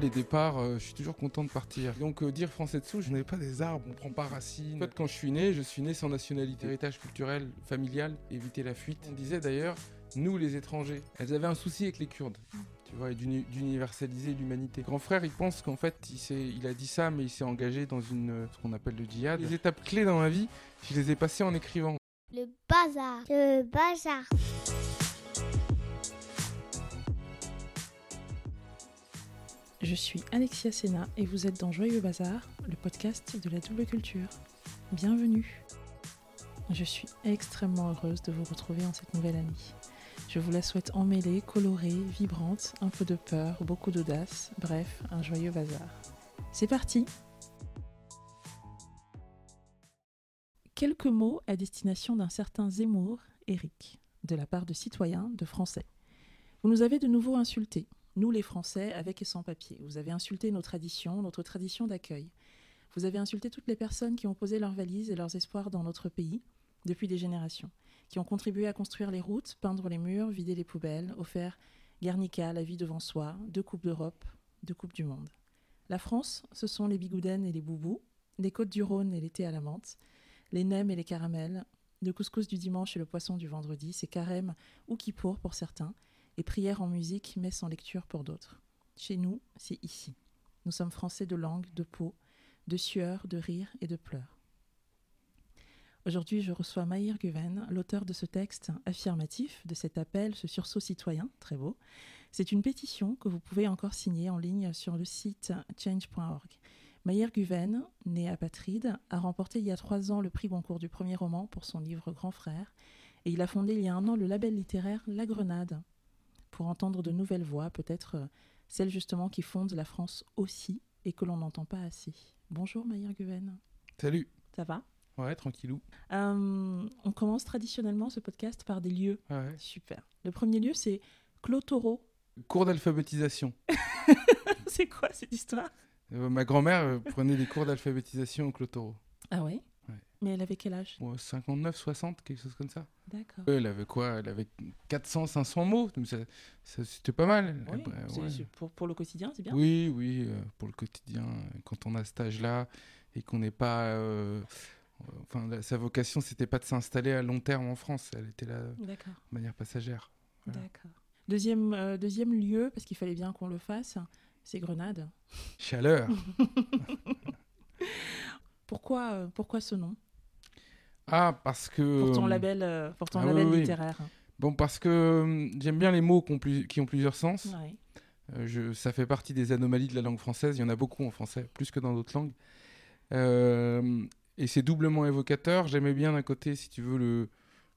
Les départs, euh, je suis toujours content de partir. Donc euh, dire français dessous, je n'ai pas des arbres, on prend pas racine. En fait, quand je suis né, je suis né sans nationalité. Héritage culturel, familial, éviter la fuite. On disait d'ailleurs, nous les étrangers, elles avaient un souci avec les Kurdes. Tu vois, et d'uni- d'universaliser l'humanité. Grand frère, il pense qu'en fait, il, il a dit ça, mais il s'est engagé dans une, euh, ce qu'on appelle le djihad. Les étapes clés dans ma vie, je les ai passées en écrivant. Le bazar. Le bazar. Je suis Alexia Sena et vous êtes dans Joyeux Bazar, le podcast de la double culture. Bienvenue. Je suis extrêmement heureuse de vous retrouver en cette nouvelle année. Je vous la souhaite emmêlée, colorée, vibrante, un peu de peur, beaucoup d'audace, bref, un joyeux bazar. C'est parti Quelques mots à destination d'un certain Zemmour, Eric, de la part de citoyens, de Français. Vous nous avez de nouveau insultés, nous les Français, avec et sans papier. Vous avez insulté nos traditions, notre tradition d'accueil. Vous avez insulté toutes les personnes qui ont posé leurs valises et leurs espoirs dans notre pays depuis des générations, qui ont contribué à construire les routes, peindre les murs, vider les poubelles, offert Guernica, la vie devant soi, deux Coupes d'Europe, deux Coupes du Monde. La France, ce sont les bigoudaines et les boubous, les côtes du Rhône et l'été à la menthe, les nems et les caramels, le couscous du dimanche et le poisson du vendredi, c'est carême ou kippour pour certains, et prière en musique, messe en lecture pour d'autres. Chez nous, c'est ici. Nous sommes français de langue, de peau, de sueur, de rire et de pleurs. Aujourd'hui, je reçois Maïr Guven, l'auteur de ce texte affirmatif, de cet appel, ce sursaut citoyen, très beau. C'est une pétition que vous pouvez encore signer en ligne sur le site change.org. Maïr Guven, né apatride, a remporté il y a trois ans le prix Goncourt du premier roman pour son livre Grand Frère, et il a fondé il y a un an le label littéraire La Grenade, pour entendre de nouvelles voix, peut-être euh, celles justement qui fondent la France aussi et que l'on n'entend pas assez. Bonjour Maïr Guven, Salut ça va? Ouais, tranquillou. Euh, On commence traditionnellement ce podcast par des lieux. Ouais. Super. Le premier lieu, c'est Clotoro. Cours d'alphabétisation. c'est quoi cette histoire? Euh, ma grand-mère prenait des cours d'alphabétisation au Clotoro. Ah ouais Ouais? Mais elle avait quel âge? Ouais, 59, 60, quelque chose comme ça. D'accord. Elle avait quoi? Elle avait 400, 500 mots. donc ça- ça- C'était pas mal. Oui, Après, c'est- ouais. c'est pour, pour le quotidien, c'est bien. Oui, oui, euh, pour le quotidien, euh, quand on a cet âge-là et qu'on n'est pas. euh, enfin, sa vocation, c'était pas de s'installer à long terme en France. Elle était là de manière passagère. Voilà. D'accord. Deuxième, euh, deuxième lieu, parce qu'il fallait bien qu'on le fasse, c'est Grenade. Chaleur. Pourquoi, pourquoi ce nom? Ah, parce que. Pour ton label, euh, pour ton ah label oui. littéraire. Bon, parce que hum, j'aime bien les mots qui ont, plus- qui ont plusieurs sens. Ouais. Euh, je- ça fait partie des anomalies de la langue française. Il y en a beaucoup en français, plus que dans d'autres langues. Euh, et c'est doublement évocateur. J'aimais bien d'un côté, si tu veux, le,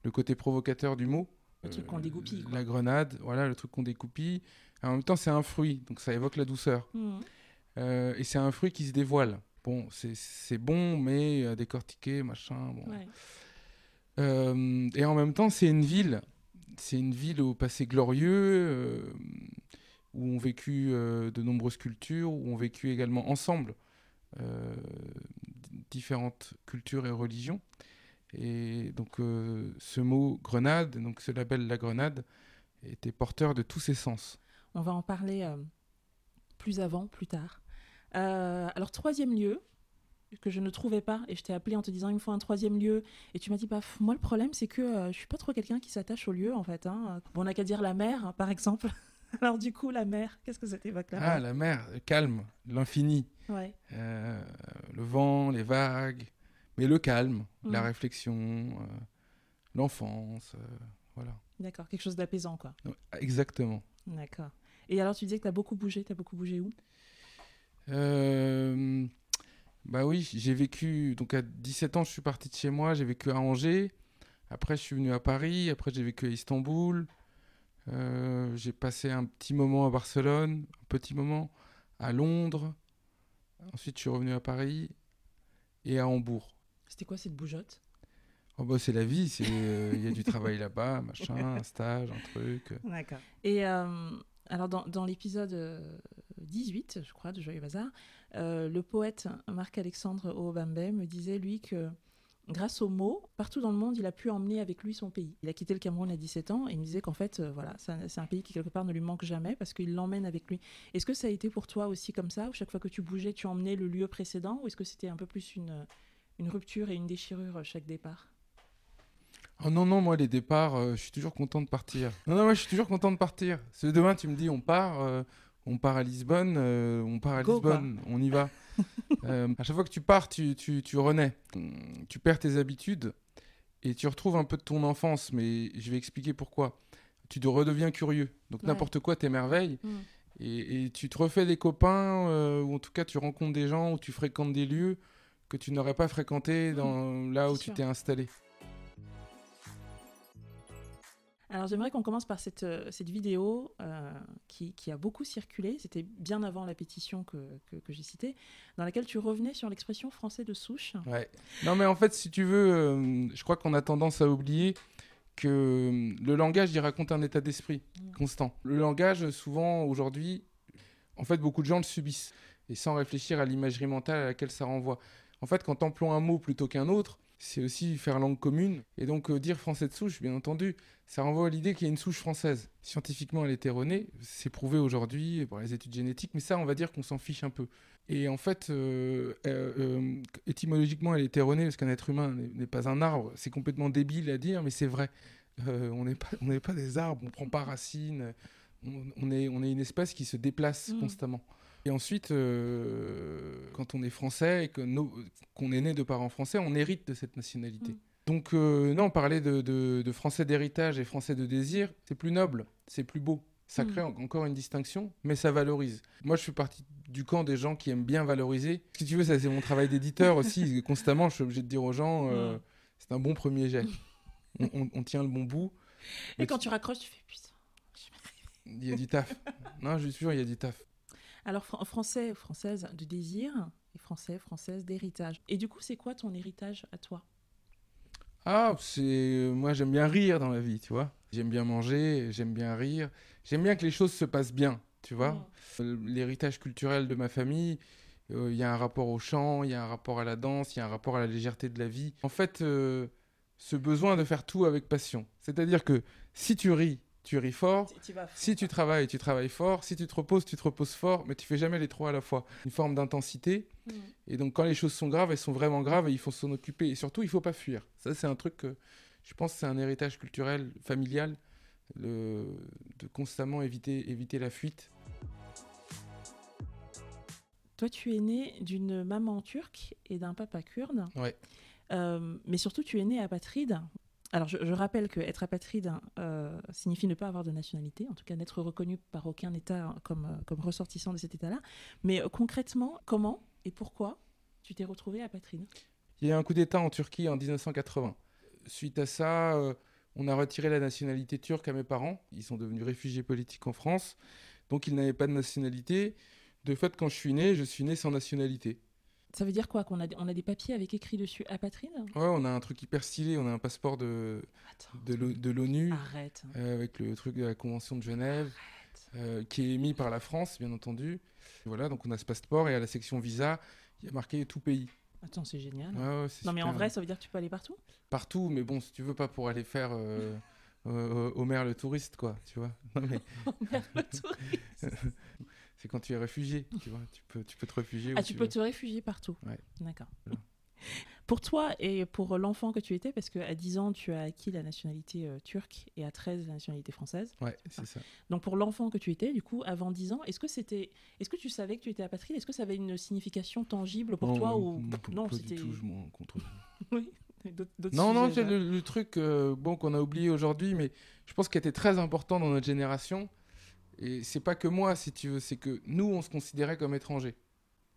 le côté provocateur du mot. Le truc qu'on dégoupille, quoi. La grenade, voilà, le truc qu'on découpille. En même temps, c'est un fruit, donc ça évoque la douceur. Euh, et c'est un fruit qui se dévoile. Bon, c'est- bon, mais à décortiquer, machin. Bon. Ouais. Euh, et en même temps, c'est une ville. C'est une ville au passé glorieux, euh, où ont vécu euh, de nombreuses cultures, où ont vécu également ensemble euh, différentes cultures et religions. Et donc, euh, ce mot grenade, donc ce label La Grenade, était porteur de tous ces sens. On va en parler euh, plus avant, plus tard. Euh, alors, troisième lieu que je ne trouvais pas, et je t'ai appelé en te disant il me faut un troisième lieu, et tu m'as dit bah, moi le problème c'est que euh, je suis pas trop quelqu'un qui s'attache au lieu en fait. hein. Bon, on n'a qu'à dire la mer, hein, par exemple. alors du coup, la mer, qu'est-ce que ça t'évoque là Ah, la mer, le calme, l'infini, Ouais, euh, le vent, les vagues, mais le calme, la Mhm. réflexion, euh, l'enfance, voilà. d'accord, quelque chose d'apaisant quoi. Exactement. D'accord. Et alors tu disais que tu as beaucoup bougé, tu as beaucoup bougé où? Euh, bah oui, j'ai vécu. Donc à 17 ans, je suis parti de chez moi. J'ai vécu à Angers. Après, je suis venu à Paris. Après, j'ai vécu à Istanbul. Euh, j'ai passé un petit moment à Barcelone, un petit moment à Londres. Ensuite, je suis revenu à Paris et à Hambourg. C'était quoi cette bougeotte? Oh bah, c'est la vie, c'est euh, il y a du travail là-bas, machin, un stage, un truc. D'accord. Et euh, alors, dans, dans l'épisode euh, 18, je crois, de Joyeux Bazar, euh, le poète Marc-Alexandre Obambe me disait, lui, que grâce aux mots, partout dans le monde, il a pu emmener avec lui son pays. Il a quitté le Cameroun à 17 ans et il me disait qu'en fait, euh, voilà, c'est un, pays qui quelque part ne lui manque jamais parce qu'il l'emmène avec lui. Est-ce que ça a été pour toi aussi comme ça, où chaque fois que tu bougeais, tu emmenais le lieu précédent, ou est-ce que c'était un peu plus une, rupture et une déchirure à chaque départ? Oh non, non, moi, les départs, euh, je suis toujours content de partir. Non, non, moi, je suis toujours content de partir. Que demain, tu me dis, on part, euh, on part à Lisbonne, euh, on part à Go, Lisbonne, on y va. Euh, à chaque fois que tu pars, tu, tu, tu renais. Tu perds tes habitudes et tu retrouves un peu de ton enfance, mais je vais expliquer pourquoi. Tu te redeviens curieux. Donc, Ouais. n'importe quoi t'émerveille. Et, et tu te refais des copains, euh, ou en tout cas, tu rencontres des gens, ou tu fréquentes des lieux que tu n'aurais pas fréquentés dans, là où tu t'es installé. Alors j'aimerais qu'on commence par cette, euh, cette vidéo euh, qui, qui a beaucoup circulé, c'était bien avant la pétition que, que, que j'ai citée, dans laquelle tu revenais sur l'expression français de souche. Ouais. Non, mais en fait, si tu veux, euh, je crois qu'on a tendance à oublier que le langage, il raconte un état d'esprit constant. Le langage, souvent, aujourd'hui, en fait, beaucoup de gens le subissent, et sans réfléchir à l'imagerie mentale à laquelle ça renvoie. En fait, quand tu emploies un mot plutôt qu'un autre, c'est aussi faire langue commune. Et donc, euh, dire français de souche, bien entendu, ça renvoie à l'idée qu'il y a une souche française. Scientifiquement, elle est erronée. C'est prouvé aujourd'hui par les études génétiques, mais ça, on va dire qu'on s'en fiche un peu. Et en fait, euh, euh, étymologiquement, elle est erronée parce qu'un être humain n'est pas un arbre. C'est complètement débile à dire, mais c'est vrai. On n'est pas, on n'est pas des arbres, on prend pas racine. On, on est, on est une espèce qui se déplace Mm. constamment. Et ensuite, euh, quand on est français et qu'on est né de parents français, on hérite de cette nationalité. Mm. Donc, euh, non, parler de, de- de français d'héritage et français de désir, c'est plus noble, c'est plus beau. Ça Mm. crée en- encore une distinction, mais ça valorise. Moi, je suis parti du camp des gens qui aiment bien valoriser. Si tu veux, ça c'est mon travail d'éditeur aussi. Constamment, je suis obligé de dire aux gens, euh, Mm. c'est un bon premier jet. on, on- on tient le bon bout. Et quand tu raccroches, tu fais putain. Il y a du taf. non, je suis sûr, il y a du taf. Alors fran- français, française de désir, et français, française d'héritage. Et du coup, c'est quoi ton héritage à toi? Ah, c'est moi j'aime bien rire dans la vie, tu vois. J'aime bien manger, j'aime bien rire, j'aime bien que les choses se passent bien, tu vois. Euh, L'héritage culturel de ma famille, euh, il y a un rapport au chant, il y a un rapport à la danse, il y a un rapport à la légèreté de la vie. En fait, euh, ce besoin de faire tout avec passion. C'est-à-dire que si tu ris, tu ris fort. Tu- tu vas Si tu travailles, tu travailles fort. Si tu te reposes, tu te reposes fort. Mais tu fais jamais les trois à la fois. Une forme d'intensité. Mm. Et donc, quand les choses sont graves, elles sont vraiment graves et il faut s'en occuper. Et surtout, il faut pas fuir. Ça, c'est un truc que je pense que c'est un héritage culturel, familial, le... de constamment éviter, éviter la fuite. Toi, tu es né d'une maman turque et d'un papa kurde. Ouais. Euh, mais surtout, tu es né apatride. Alors, je, rappelle que être apatride euh, signifie ne pas avoir de nationalité, en tout cas n'être reconnu par aucun État comme, euh, comme ressortissant de cet État-là. Mais euh, concrètement, comment et pourquoi tu t'es retrouvé apatride? Il y a eu un coup d'État en Turquie en 1980. Suite à ça, on a retiré la nationalité turque à mes parents. Ils sont devenus réfugiés politiques en France. Donc, ils n'avaient pas de nationalité. De fait, quand je suis né, je suis né sans nationalité. Ça veut dire quoi Qu'on a, on a des papiers avec écrit dessus apatride Ouais, on a un truc hyper stylé. On a un passeport de, Attends, de l'O- de l'ONU arrête. euh, avec le truc de la Convention de Genève. arrête. euh, qui est émis par la France, bien entendu. Voilà, donc on a ce passeport et à la section visa, il y a marqué tout pays. Attends, c'est génial. Ouais, ouais, c'est non, mais en vrai, ça veut dire que tu peux aller partout? Partout, mais bon, si tu veux pas pour aller faire euh, euh, Homer le touriste, quoi, tu vois. Non, mais Merde, le touriste. c'est quand tu es réfugié, tu vois. Tu peux, tu peux te réfugier. Ah, tu tu peux veux. te réfugier partout. Ouais. D'accord. Voilà. Pour toi et pour l'enfant que tu étais, parce qu'à 10 ans, tu as acquis la nationalité euh, turque et à 13, la nationalité française. Ouais, c'est ça. Donc pour l'enfant que tu étais, du coup, avant 10 ans, est-ce que c'était, est-ce que tu savais que tu étais apatride? Est-ce que ça avait une signification tangible pour Non, toi ou non, c'était tout, je m'en contre. oui, Non, non, c'est le truc euh, bon, qu'on a oublié aujourd'hui, mais je pense qu'il était très important dans notre génération. Et c'est pas que moi, si tu veux, c'est que nous, on se considérait comme étrangers.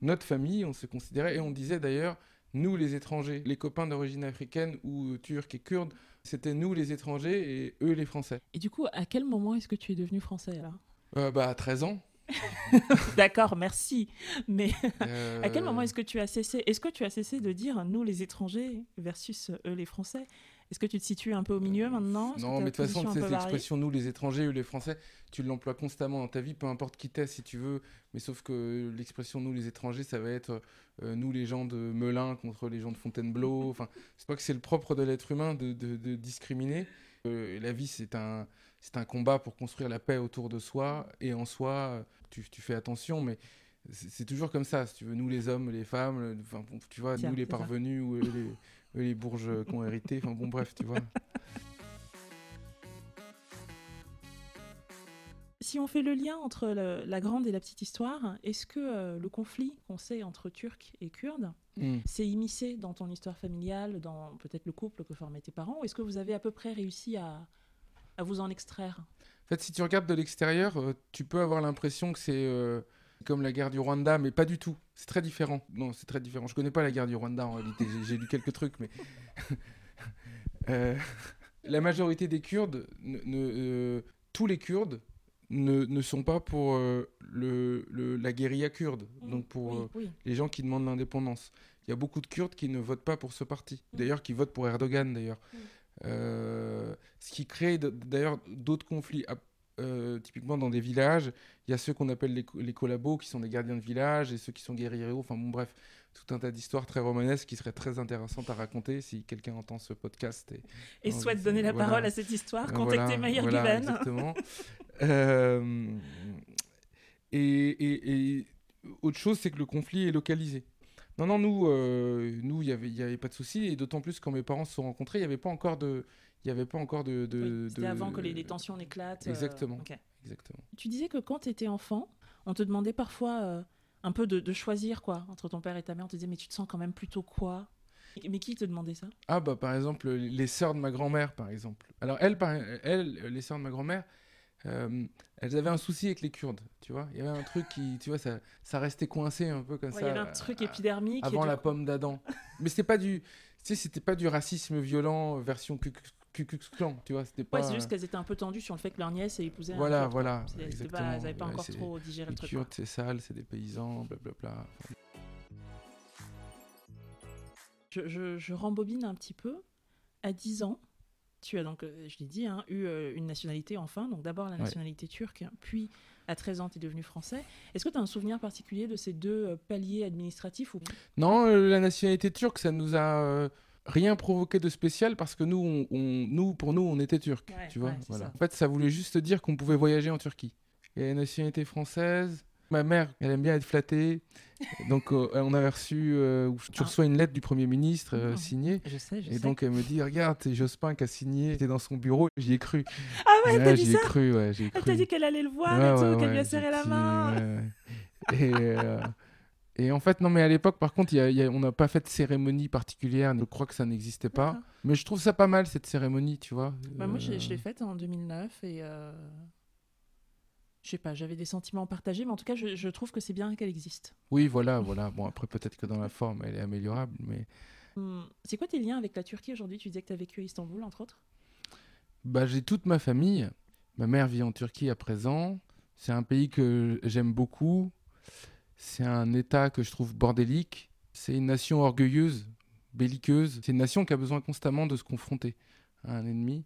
Notre famille, on se considérait, et on disait d'ailleurs, nous les étrangers, les copains d'origine africaine ou euh, turcs et kurdes, c'était nous les étrangers et eux les Français. Et du coup, à quel moment est-ce que tu es devenu français là Euh, bah, à 13 ans. D'accord, merci. Mais euh, À quel moment est-ce que tu as cessé Est-ce que tu as cessé de dire nous les étrangers versus eux les Français? Est-ce que tu te situes un peu au milieu maintenant? Non, mais de toute façon, c'est l'expression nous les étrangers ou les Français, tu l'emploies constamment dans ta vie, peu importe qui t'es si tu veux. Mais sauf que l'expression nous les étrangers, ça va être euh, nous les gens de Melun contre les gens de Fontainebleau. Enfin, c'est pas que c'est le propre de l'être humain de, de- de discriminer. Euh, la vie, c'est un, c'est un combat pour construire la paix autour de soi et en soi, tu, tu fais attention, mais c'est toujours comme ça. Si tu veux, nous les hommes, les femmes, le- enfin, bon, tu vois, Tiens, nous les ça. parvenus ou eux, les, eux, les bourges qui ont hérité. Enfin bon, bref, tu vois. Si on fait le lien entre le- la grande et la petite histoire, est-ce que euh, le conflit qu'on sait entre Turcs et Kurdes Hmm. s'est immiscé dans ton histoire familiale, dans peut-être le couple que formaient tes parents ou Est-ce que vous avez à peu près réussi à, à vous en extraire? En fait, si tu regardes de l'extérieur, euh, tu peux avoir l'impression que c'est euh, comme la guerre du Rwanda, mais pas du tout. C'est très différent. Non, c'est très différent. Je connais pas la guerre du Rwanda en réalité. J'ai- lu quelques trucs, mais Euh, la majorité des Kurdes, ne- ne- euh, tous les Kurdes, ne, ne sont pas pour euh, le, le- la guérilla kurde. Donc pour oui, oui. les gens qui demandent l'indépendance. Il y a beaucoup de Kurdes qui ne votent pas pour ce parti. Mm. D'ailleurs, qui votent pour Erdogan, d'ailleurs. Mm. Euh, ce qui crée d'ailleurs d'autres conflits. Euh, typiquement dans des villages, il y a ceux qu'on appelle les, les collabos, qui sont des gardiens de village, et ceux qui sont guerrieros. Enfin bon, bref, tout un tas d'histoires très romanesques qui seraient très intéressantes à raconter si quelqu'un entend ce podcast. Et, souhaite donner la voilà. parole à cette histoire, contactez voilà, Maïr voilà. Exactement. Euh, et, et- et autre chose, c'est que le conflit est localisé. Non, non, nous, euh, nous, il y avait, il y avait pas de souci, et d'autant plus quand mes parents se sont rencontrés, il y avait pas encore de, il y avait pas encore de, de- Oui, C'était de- avant que les, les tensions n'éclatent. euh, Exactement. Exactement. Tu disais que quand tu étais enfant, on te demandait parfois euh, un peu de, de choisir quoi entre ton père et ta mère. On te disait mais tu te sens quand même plutôt quoi? Mais qui te demandait ça? Ah bah par exemple les sœurs de ma grand-mère par exemple. Alors elles, par- elles les sœurs de ma grand-mère, euh, elles avaient un souci avec les Kurdes, tu vois. Il y avait un truc qui, tu vois, ça, ça restait coincé un peu comme Ouais, ça. Il y avait un truc épidermique. avant la coup- pomme d'Adam. Mais c'était pas du, tu sais, c'était pas du racisme violent version Ku Klux- Klan, tu vois. C'était pas. Ouais, c'est juste qu'elles étaient un peu tendues sur le fait que leur nièce ait épousé un Voilà, quoi. voilà, pas- exactement. Elles n'avaient pas Ouais, encore c'est- trop digéré les le truc. Kurdes, c'est sale, c'est des paysans, blablabla. Je, je- je rembobine un petit peu. À 10 ans, tu as donc, euh, je l'ai dit, hein, eu euh, une nationalité enfin. Donc d'abord la Ouais. nationalité turque, puis à 13 ans, tu es devenu français. Est-ce que tu as un souvenir particulier de ces deux euh, paliers administratifs ou... Non, la nationalité turque, ça nous a rien provoqué de spécial parce que nous, on, on- nous pour nous, on était turcs, Ouais, tu vois. ouais, voilà. En fait, ça voulait juste dire qu'on pouvait voyager en Turquie. Et la nationalité française, ma mère, elle aime bien être flattée. Donc, euh, on avait reçu, euh, tu Ah. reçois une lettre du Premier ministre euh, Ah. signée. Je sais, je Et sais. donc, elle me dit, regarde, c'est Jospin qui a signé, c'était dans son bureau, j'y ai cru. Ah ouais, elle t'a Ouais, dit j'y ai ça cru, ouais, j'y ai Elle t'a dit qu'elle allait le voir et tout, qu'elle lui a serré la main. Et, euh, et en fait, non, mais à l'époque, par contre, il y a- il y a- on n'a pas fait de cérémonie particulière. Je crois que ça n'existait pas. D'accord. Mais je trouve ça pas mal, cette cérémonie, tu vois. Bah, moi, je, Euh, je l'ai faite en 2009 et euh, je sais pas, j'avais des sentiments partagés, mais en tout cas, je, je trouve que c'est bien qu'elle existe. Oui, voilà, voilà. Bon, après, peut-être que dans la forme, elle est améliorable, mais... Hum, C'est quoi tes liens avec la Turquie aujourd'hui? Tu disais que tu as vécu à Istanbul, entre autres. Bah, j'ai toute ma famille. Ma mère vit en Turquie à présent. C'est un pays que j'aime beaucoup. C'est un État que je trouve bordélique. C'est une nation orgueilleuse, belliqueuse. C'est une nation qui a besoin constamment de se confronter à un ennemi.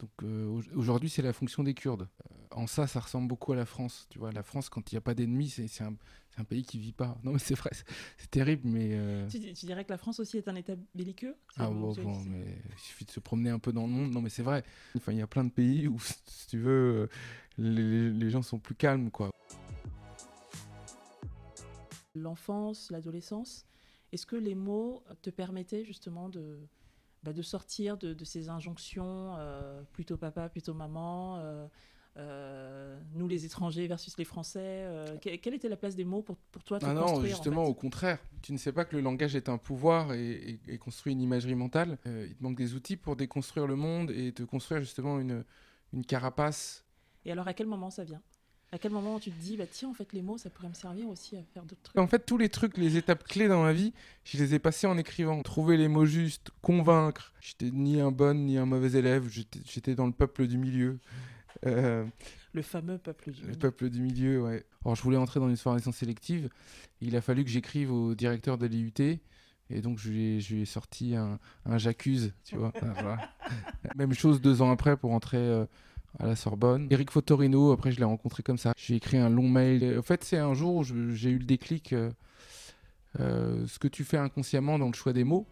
Donc euh, au- aujourd'hui, c'est la fonction des Kurdes. Euh, en ça, ça ressemble beaucoup à la France. Tu vois, la France, quand il n'y a pas d'ennemis, c'est un, pays qui vit pas. Non, mais c'est vrai, c'est- terrible, mais. euh, Tu, tu dirais que la France aussi est un État belliqueux? Ah bon, bon, mais il suffit de se promener un peu dans le monde. Non, mais c'est vrai. Enfin, il y a plein de pays où, si tu veux, les, les gens sont plus calmes, quoi. L'enfance, l'adolescence, est-ce que les mots te permettaient justement de, bah, de sortir de, de ces injonctions euh, plutôt papa, plutôt maman euh, euh, nous les étrangers versus les Français euh, que- Quelle était la place des mots pour, pour toi Ah non, en justement, fait? au contraire. Tu ne sais pas que le langage est un pouvoir et, et- et construit une imagerie mentale. Euh, il te manque des outils pour déconstruire le monde et te construire justement une, une carapace. Et alors à quel moment ça vient? À quel moment tu te dis, bah, tiens, en fait, les mots, ça pourrait me servir aussi à faire d'autres trucs En fait, tous les trucs, les étapes clés dans ma vie, je les ai passées en écrivant. Trouver les mots justes, convaincre. J'étais ni un bon ni un mauvais élève. J'étais dans le peuple du milieu. Euh, Le fameux peuple du Le milieu. peuple du milieu, ouais. Alors, je voulais entrer dans une formation sélective. Il a fallu que j'écrive au directeur de l'IUT. Et donc, je lui ai, je lui ai sorti un, un j'accuse, tu vois. Voilà. Même chose deux ans après pour entrer euh, à la Sorbonne. Eric Fotorino, après, je l'ai rencontré comme ça. J'ai écrit un long mail. En fait, c'est un jour où j'ai eu le déclic. euh, euh, ce que tu fais inconsciemment dans le choix des mots.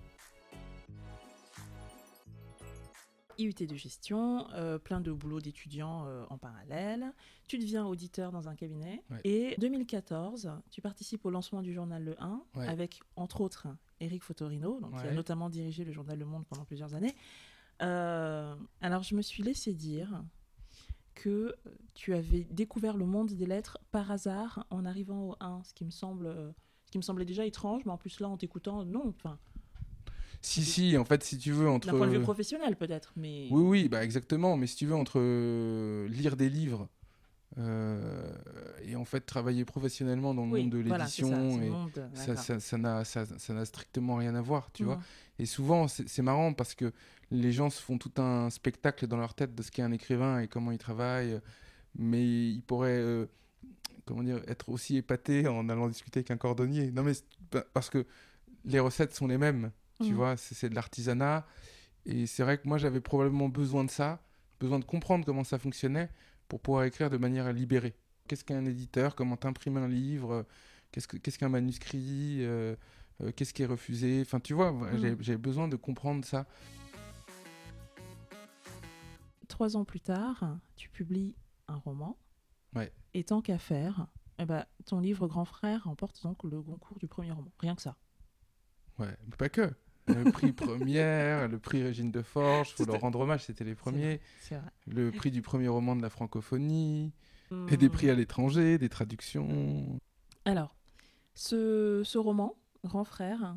IUT de gestion, euh, plein de boulot d'étudiants euh, en parallèle. Tu deviens auditeur dans un cabinet. Ouais. Et 2014, tu participes au lancement du journal Le 1 Ouais. avec, entre autres, Éric Fotorino, donc, qui a notamment dirigé le journal Le Monde pendant plusieurs années. Alors, je me suis laissé dire que tu avais découvert le monde des lettres par hasard en arrivant au 1, ce qui me semble... euh, ce qui me semblait déjà étrange, mais en plus là, en t'écoutant, non, enfin, Si, si, en fait, si tu veux, entre. d'un point de vue professionnel peut-être, mais... Oui, oui, bah exactement. Mais si tu veux, entre euh, lire des livres euh, et en fait travailler professionnellement dans le Oui, monde de l'édition, ça, d'accord. ça, ça n'a ça, ça n'a strictement rien à voir, tu vois. Et souvent, c'est marrant parce que les gens se font tout un spectacle dans leur tête de ce qu'est un écrivain et comment il travaille, mais ils pourraient, euh, comment dire, être aussi épatés en allant discuter avec un cordonnier. Non, mais parce que les recettes sont les mêmes, tu Mhm. vois, c'est de l'artisanat. Et c'est vrai que moi, j'avais probablement besoin de ça, besoin de comprendre comment ça fonctionnait pour pouvoir écrire de manière libérée. Qu'est-ce qu'un éditeur Comment t'imprimes un livre euh, Qu'est-ce que- qu'est-ce qu'un manuscrit euh, euh, Qu'est-ce qui est refusé? Enfin, tu vois, Mhm. j'ai- besoin de comprendre ça. Trois ans plus tard, tu publies un roman. Ouais. Et tant qu'à faire, eh ben, ton livre Grand Frère remporte donc le concours du premier roman. Rien que ça. Ouais, mais pas que. Le prix première, le prix Régine de Forge, faut leur rendre hommage, c'était les premiers. Vrai. Le prix du premier roman de la francophonie, et des prix à l'étranger, des traductions. Alors, ce, ce roman, Grand Frère,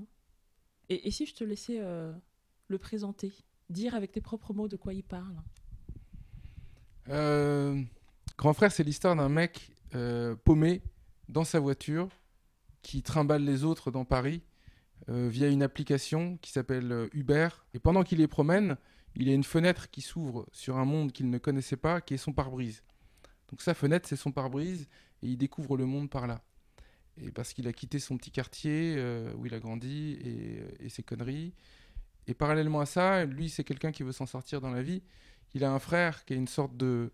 et, et si je te laissais euh, le présenter, dire avec tes propres mots de quoi il parle? Euh, Grand frère, c'est l'histoire d'un mec euh, paumé dans sa voiture qui trimballe les autres dans Paris via une application qui s'appelle euh, Uber. Et pendant qu'il les promène, il y a une fenêtre qui s'ouvre sur un monde qu'il ne connaissait pas, qui est son pare-brise. Donc sa fenêtre, c'est son pare-brise, et il découvre le monde par là. Et parce qu'il a quitté son petit quartier euh, où il a grandi et, et ses conneries. Et parallèlement à ça, lui, c'est quelqu'un qui veut s'en sortir dans la vie. Il a un frère qui est une sorte de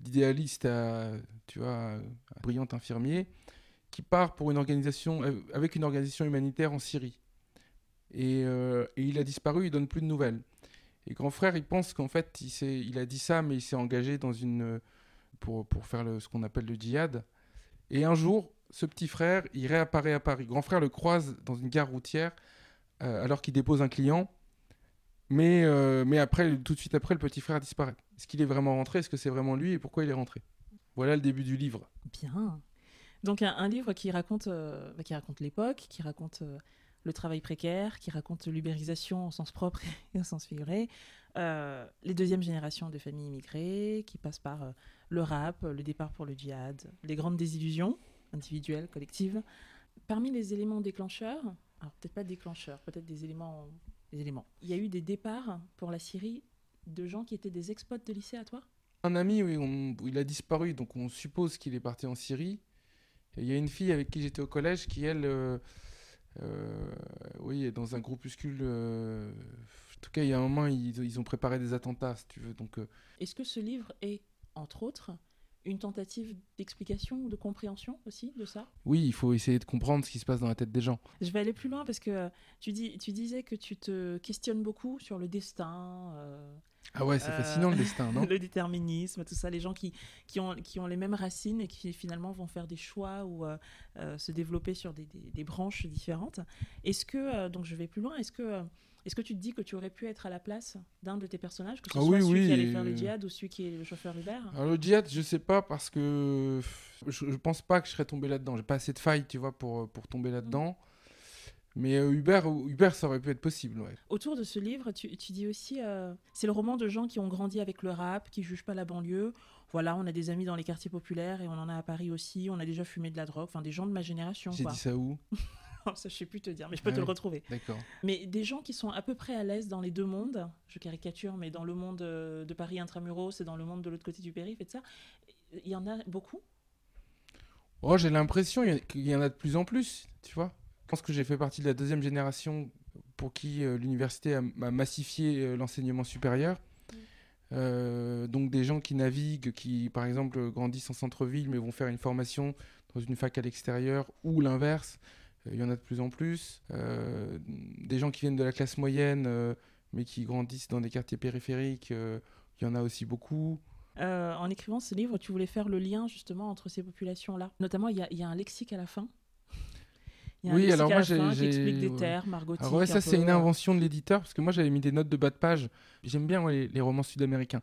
d'idéaliste, tu vois, un brillant infirmier, qui part pour une organisation, euh, avec une organisation humanitaire en Syrie. Et, euh, et il a disparu, il donne plus de nouvelles. Et grand frère, il pense qu'en fait, il, a dit ça, mais il s'est engagé dans une, euh, pour, pour faire ce qu'on appelle le djihad. Et un jour, ce petit frère, il réapparaît à Paris. Grand frère le croise dans une gare routière euh, alors qu'il dépose un client. Mais, mais après, tout de suite après, le petit frère disparaît. Est-ce qu'il est vraiment rentré? Est-ce que c'est vraiment lui? Et pourquoi il est rentré? Voilà le début du livre. Bien. Donc un, livre qui raconte, bah, qui raconte l'époque, qui raconte le travail précaire, qui raconte l'ubérisation au sens propre et au sens figuré, euh, les deuxièmes générations de familles immigrées, qui passent par euh, le rap, le départ pour le djihad, les grandes désillusions individuelles, collectives. Parmi les éléments déclencheurs, alors peut-être pas déclencheurs, peut-être des éléments, des éléments. Il y a eu des départs pour la Syrie de gens qui étaient des ex-potes de lycée à toi? Un ami, oui, il a disparu, donc on suppose qu'il est parti en Syrie. Il y a une fille avec qui j'étais au collège qui, elle, euh, euh, oui, est dans un groupuscule. euh, en tout cas, il y a un moment, ils, ils ont préparé des attentats, si tu veux. Donc, euh, Est-ce que ce livre est, entre autres, une tentative d'explication ou de compréhension aussi de ça? Oui, il faut essayer de comprendre ce qui se passe dans la tête des gens. Je vais aller plus loin parce que euh, tu, dis, tu disais que tu te questionnes beaucoup sur le destin, euh, Ah ouais, c'est Euh, fascinant le destin, non le déterminisme, tout ça, les gens qui, qui, ont, qui ont les mêmes racines et qui finalement vont faire des choix ou euh, euh, se développer sur des, des- des branches différentes. Est-ce que, euh, donc je vais plus loin, est-ce que, euh, est-ce que tu te dis que tu aurais pu être à la place d'un de tes personnages, que ce Ah soit oui, celui oui, qui allait faire le djihad ou celui qui est le chauffeur Uber? Alors le djihad, je sais pas parce que je, je pense pas que je serais tombé là-dedans. J'ai pas assez de failles, tu vois, pour, pour tomber là-dedans. Mais euh, Uber, Uber, ça aurait pu être possible, ouais. Autour de ce livre, tu, tu dis aussi, euh, c'est le roman de gens qui ont grandi avec le rap, qui jugent pas la banlieue. Voilà, on a des amis dans les quartiers populaires et on en a à Paris aussi. On a déjà fumé de la drogue, enfin des gens de ma génération. J'ai dit ça où? ça, je sais plus te dire, mais je peux Ah te le oui. retrouver. D'accord. Mais des gens qui sont à peu près à l'aise dans les deux mondes. Je caricature, mais dans le monde euh, de Paris intramuros et dans le monde de l'autre côté du périph' et de ça. Il y en a beaucoup? Oh, j'ai l'impression qu'il y en a de plus en plus, tu vois. Je pense que j'ai fait partie de la deuxième génération pour qui euh, l'université a, a massifié euh, l'enseignement supérieur. Euh, donc des gens qui naviguent, qui par exemple grandissent en centre-ville mais vont faire une formation dans une fac à l'extérieur ou l'inverse, il y en a de plus en plus. Euh, des gens qui viennent de la classe moyenne euh, mais qui grandissent dans des quartiers périphériques, euh, il y en a aussi beaucoup. Euh, en écrivant ce livre, tu voulais faire le lien justement entre ces populations-là. Notamment, il y, a- il y a un lexique à la fin. Il y a un Oui, alors moi, j'ai- qui explique des ouais. termes argotiques. Alors ouais, ça c'est une euh, invention de l'éditeur parce que moi j'avais mis des notes de bas de page. J'aime bien ouais, les, les romans sud-américains.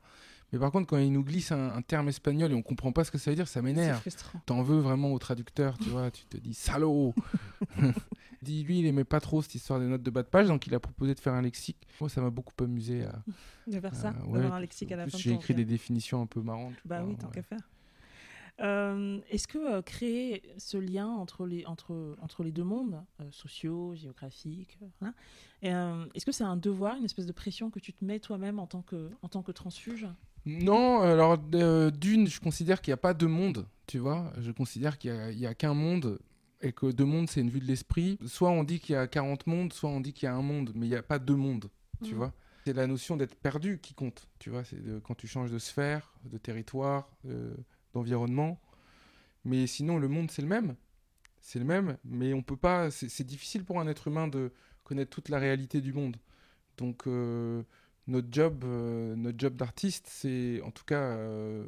Mais par contre, quand il nous glisse un, un terme espagnol et on comprend pas ce que ça veut dire, ça m'énerve. T'en veux vraiment au traducteur, tu vois, tu te dis salaud. Dis lui, il aimait pas trop cette histoire des notes de bas de page, donc il a proposé de faire un lexique. Moi, ça m'a beaucoup amusé à, De faire ça, à- ouais, d'avoir un lexique à la fin. J'ai écrit des définitions un peu marrantes. Bah vois, oui, tant ouais. qu'à faire. Euh, Est-ce que euh, créer ce lien entre les, entre, entre les deux mondes, euh, sociaux, géographiques, voilà, euh, est-ce que c'est un devoir, une espèce de pression que tu te mets toi-même en, tant que- en tant que transfuge? Non, alors euh, d'une, je considère qu'il n'y a pas deux mondes, tu vois. Je considère qu'il n'y a, a qu'un monde et que deux mondes, c'est une vue de l'esprit. Soit on dit qu'il y a 40 mondes, soit on dit qu'il y a un monde, mais il n'y a pas deux mondes, tu Mhm. vois. C'est la notion d'être perdu qui compte, tu vois. C'est quand tu changes de sphère, de territoire, euh, d'environnement. Mais sinon, le monde, c'est le même. C'est le même, mais on peut pas. C'est c'est difficile pour un être humain de connaître toute la réalité du monde. Donc, euh, notre job, euh, notre job d'artiste, c'est en tout cas euh,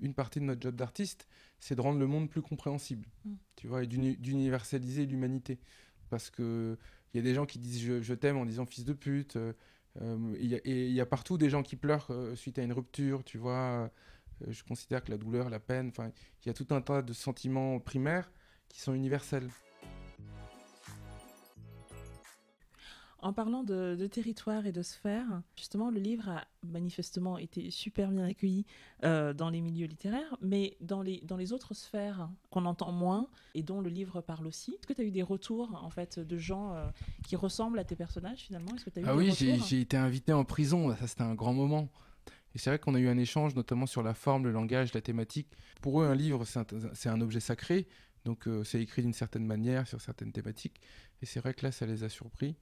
une partie de notre job d'artiste, c'est de rendre le monde plus compréhensible, Mm. tu vois, et d'uni- d'universaliser l'humanité. Parce que il y a des gens qui disent je, je t'aime en disant fils de pute. euh, et il y y, a partout des gens qui pleurent suite à une rupture, tu vois. Je considère que la douleur, la peine, enfin, il y a tout un tas de sentiments primaires qui sont universels. En parlant de, de territoire et de sphère, justement, le livre a manifestement été super bien accueilli euh, dans les milieux littéraires, mais dans les, dans les autres sphères qu'on entend moins et dont le livre parle aussi. Est-ce que tu as eu des retours en fait de gens euh, qui ressemblent à tes personnages finalement? Est-ce que tu as eu Ah des oui, j'ai été invité en prison, ça c'était un grand moment. Et c'est vrai qu'on a eu un échange, notamment sur la forme, le langage, la thématique. Pour eux, un livre, c'est un, c'est un objet sacré, donc euh, c'est écrit d'une certaine manière, sur certaines thématiques. Et c'est vrai que là, ça les a surpris.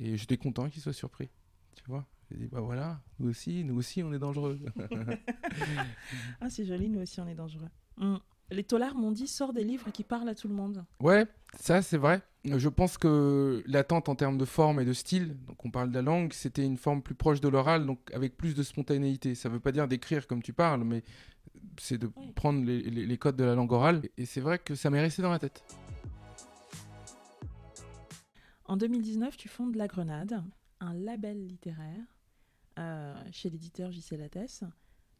Et j'étais content qu'ils soient surpris, tu vois. J'ai dit, bah voilà, nous aussi, nous aussi, on est dangereux. Ah, c'est joli, nous aussi on est dangereux. Hmm. Les tolards m'ont dit sors des livres qui parlent à tout le monde. Ouais, ça c'est vrai. Je pense que l'attente en termes de forme et de style, donc on parle de la langue, c'était une forme plus proche de l'oral, donc avec plus de spontanéité. Ça veut pas dire d'écrire comme tu parles, mais c'est de Oui. prendre les, les- les codes de la langue orale. Et c'est vrai que ça m'est resté dans la tête. En 2019, tu fondes La Grenade, un label littéraire euh, chez l'éditeur JC Lattès.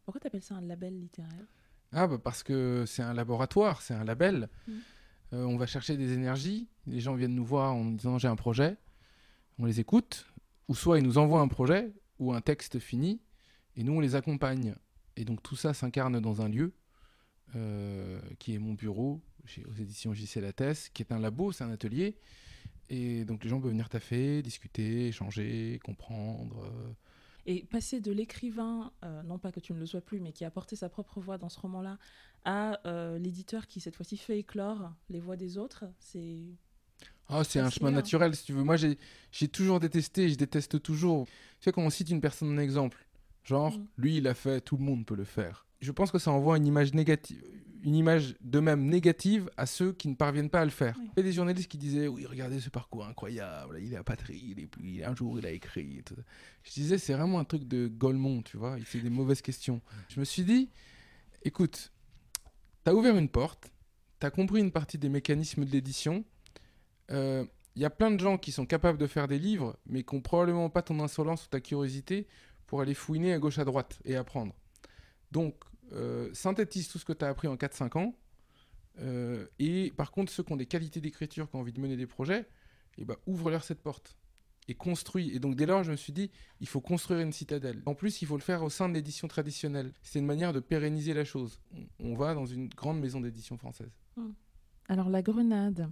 Pourquoi tu appelles ça un label littéraire? Ah bah parce que c'est un laboratoire, c'est un label. Mhm. Euh, on va chercher des énergies. Les gens viennent nous voir en nous disant j'ai un projet. On les écoute. Ou soit ils nous envoient un projet ou un texte fini et nous on les accompagne. Et donc tout ça s'incarne dans un lieu euh, qui est mon bureau chez, aux éditions JC Lattès, qui est un labo, c'est un atelier. Et donc les gens peuvent venir taffer, discuter, échanger, comprendre. euh, Et passer de l'écrivain, euh, non pas que tu ne le sois plus, mais qui a porté sa propre voix dans ce roman-là, à euh, l'éditeur qui cette fois-ci fait éclore les voix des autres, c'est Ah, c'est un chemin naturel, si tu veux. Moi, j'ai toujours détesté, je déteste toujours. Tu sais, quand on cite une personne en exemple, genre, Mm. lui, il a fait, tout le monde peut le faire. Je pense que ça envoie une image négative, une image de même négative à ceux qui ne parviennent pas à le faire. Oui. Il y a des journalistes qui disaient, oui, regardez ce parcours incroyable, il est à Patrie, il est, il- un jour il a écrit. et tout. Je disais, c'est vraiment un truc de Golemont, tu vois, c'est des mauvaises questions. Je me suis dit, écoute, t'as ouvert une porte, t'as compris une partie des mécanismes de l'édition, euh, il y a plein de gens qui sont capables de faire des livres, mais qui n'ont probablement pas ton insolence ou ta curiosité pour aller fouiner à gauche à droite et apprendre. Donc, euh, synthétise tout ce que tu as appris en 4-5 ans. euh, et par contre, ceux qui ont des qualités d'écriture, qui ont envie de mener des projets, eh ben, ouvre-leur cette porte. Et construis. Et donc, dès lors, je me suis dit, il faut construire une citadelle. En plus, il faut le faire au sein de l'édition traditionnelle. C'est une manière de pérenniser la chose. On, va dans une grande maison d'édition française. Alors, La Grenade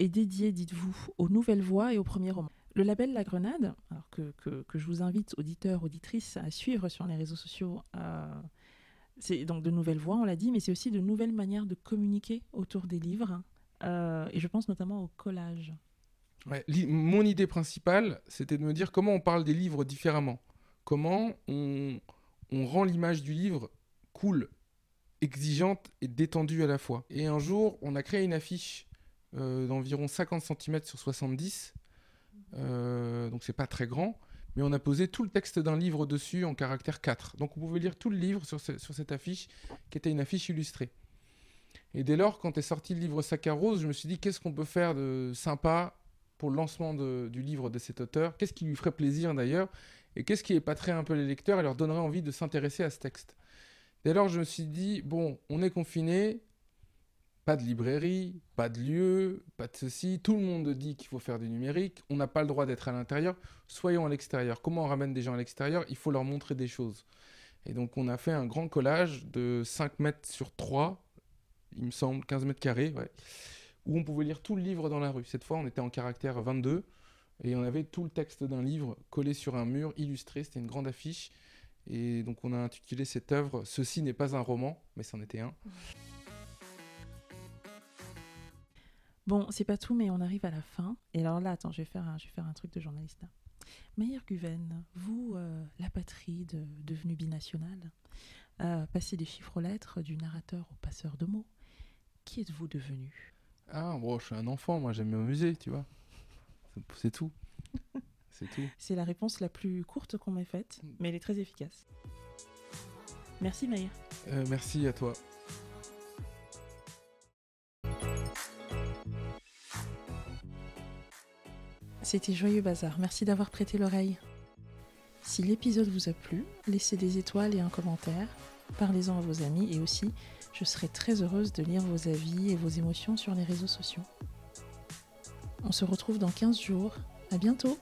est dédiée, dites-vous, aux nouvelles voix et aux premiers romans. Le label La Grenade, alors que, que- que je vous invite, auditeurs, auditrices, à suivre sur les réseaux sociaux, euh, c'est donc de nouvelles voix, on l'a dit, mais c'est aussi de nouvelles manières de communiquer autour des livres Euh, et je pense notamment au collage. Mon idée principale, c'était de me dire comment on parle des livres différemment. Comment on, on rend l'image du livre cool, exigeante et détendue à la fois. Et un jour, on a créé une affiche euh, d'environ 50 cm sur 70. Euh, donc c'est pas très grand. Mais on a posé tout le texte d'un livre dessus en caractère 4. Donc on pouvait lire tout le livre sur, ce- sur cette affiche, qui était une affiche illustrée. Et dès lors, quand est sorti le livre Sac à Rose, je me suis dit qu'est-ce qu'on peut faire de sympa pour le lancement du livre de cet auteur? Qu'est-ce qui lui ferait plaisir d'ailleurs? Et qu'est-ce qui épaterait un peu les lecteurs et leur donnerait envie de s'intéresser à ce texte? Dès lors, je me suis dit bon, on est confiné, pas de librairie, pas de lieu, pas de ceci. Tout le monde dit qu'il faut faire du numérique. On n'a pas le droit d'être à l'intérieur. Soyons à l'extérieur. Comment on ramène des gens à l'extérieur? Il faut leur montrer des choses. Et donc, on a fait un grand collage de 5 mètres sur 3, il me semble, 15 mètres carrés, où on pouvait lire tout le livre dans la rue. Cette fois, on était en caractère 22 et on avait tout le texte d'un livre collé sur un mur, illustré. C'était une grande affiche. Et donc, on a intitulé cette œuvre Ceci n'est pas un roman, mais c'en était un. Bon, c'est pas tout, mais on arrive à la fin. Et alors là, attends, je vais faire un, je vais faire un truc de journaliste. là. Maïr Guven, vous, euh, la patrie de, devenue binationale, euh, passez des chiffres aux lettres du narrateur au passeur de mots. Qui êtes-vous devenu? Ah, bon, je suis un enfant, moi, j'aime m'amuser, tu vois. C'est- tout. C'est tout. C'est la réponse la plus courte qu'on m'ait faite, mais elle est très efficace. Merci Maïr. Euh, merci à toi. C'était Joyeux Bazar, merci d'avoir prêté l'oreille. Si l'épisode vous a plu, laissez des étoiles et un commentaire, parlez-en à vos amis et aussi, je serai très heureuse de lire vos avis et vos émotions sur les réseaux sociaux. On se retrouve dans 15 jours, à bientôt